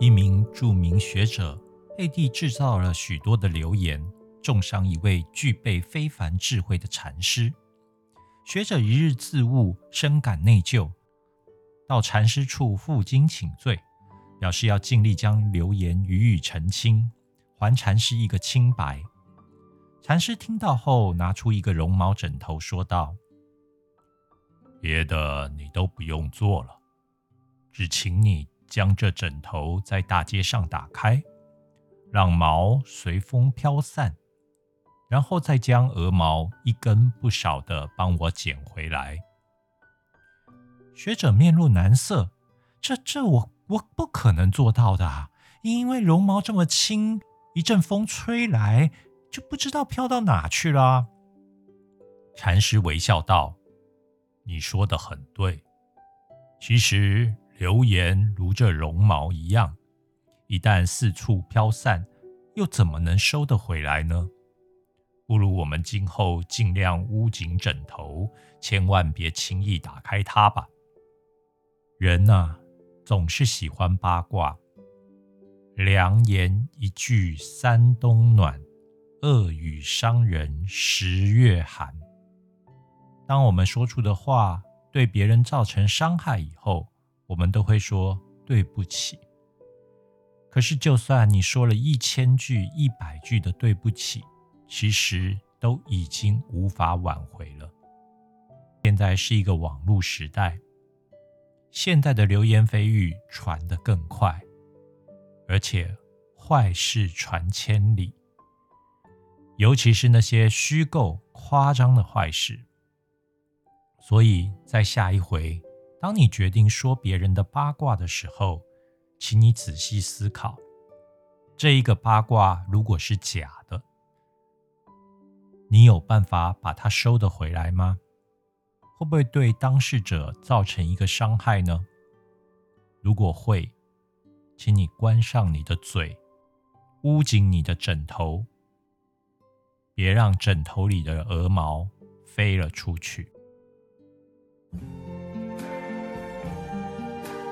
一名著名学者佩蒂制造了许多的流言，重伤一位具备非凡智慧的禅师。学者一日自悟，深感内疚，到禅师处负荆请罪，表示要尽力将流言予以澄清，还禅师一个清白。禅师听到后，拿出一个绒毛枕头，说道：“别的你都不用做了，只请你将这枕头在大街上打开，让毛随风飘散，然后再将鹅毛一根不少的帮我捡回来。”学者面露难色：“这这我我不可能做到的，因为绒毛这么轻，一阵风吹来。”就不知道飘到哪去了。禅师微笑道：“你说的很对。其实流言如这绒毛一样，一旦四处飘散，又怎么能收得回来呢？不如我们今后尽量捂紧枕头，千万别轻易打开它吧。人呐，总是喜欢八卦。良言一句三冬暖。”恶语伤人十月寒。当我们说出的话对别人造成伤害以后，我们都会说对不起。可是，就算你说了一千句、一百句的对不起，其实都已经无法挽回了。现在是一个网络时代，现在的流言蜚语传得更快，而且坏事传千里。尤其是那些虚构、夸张的坏事。所以在下一回，当你决定说别人的八卦的时候，请你仔细思考：这一个八卦如果是假的，你有办法把它收得回来吗？会不会对当事者造成一个伤害呢？如果会，请你关上你的嘴，捂紧你的枕头。别让枕头里的鹅毛飞了出去。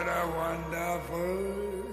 What a wonderful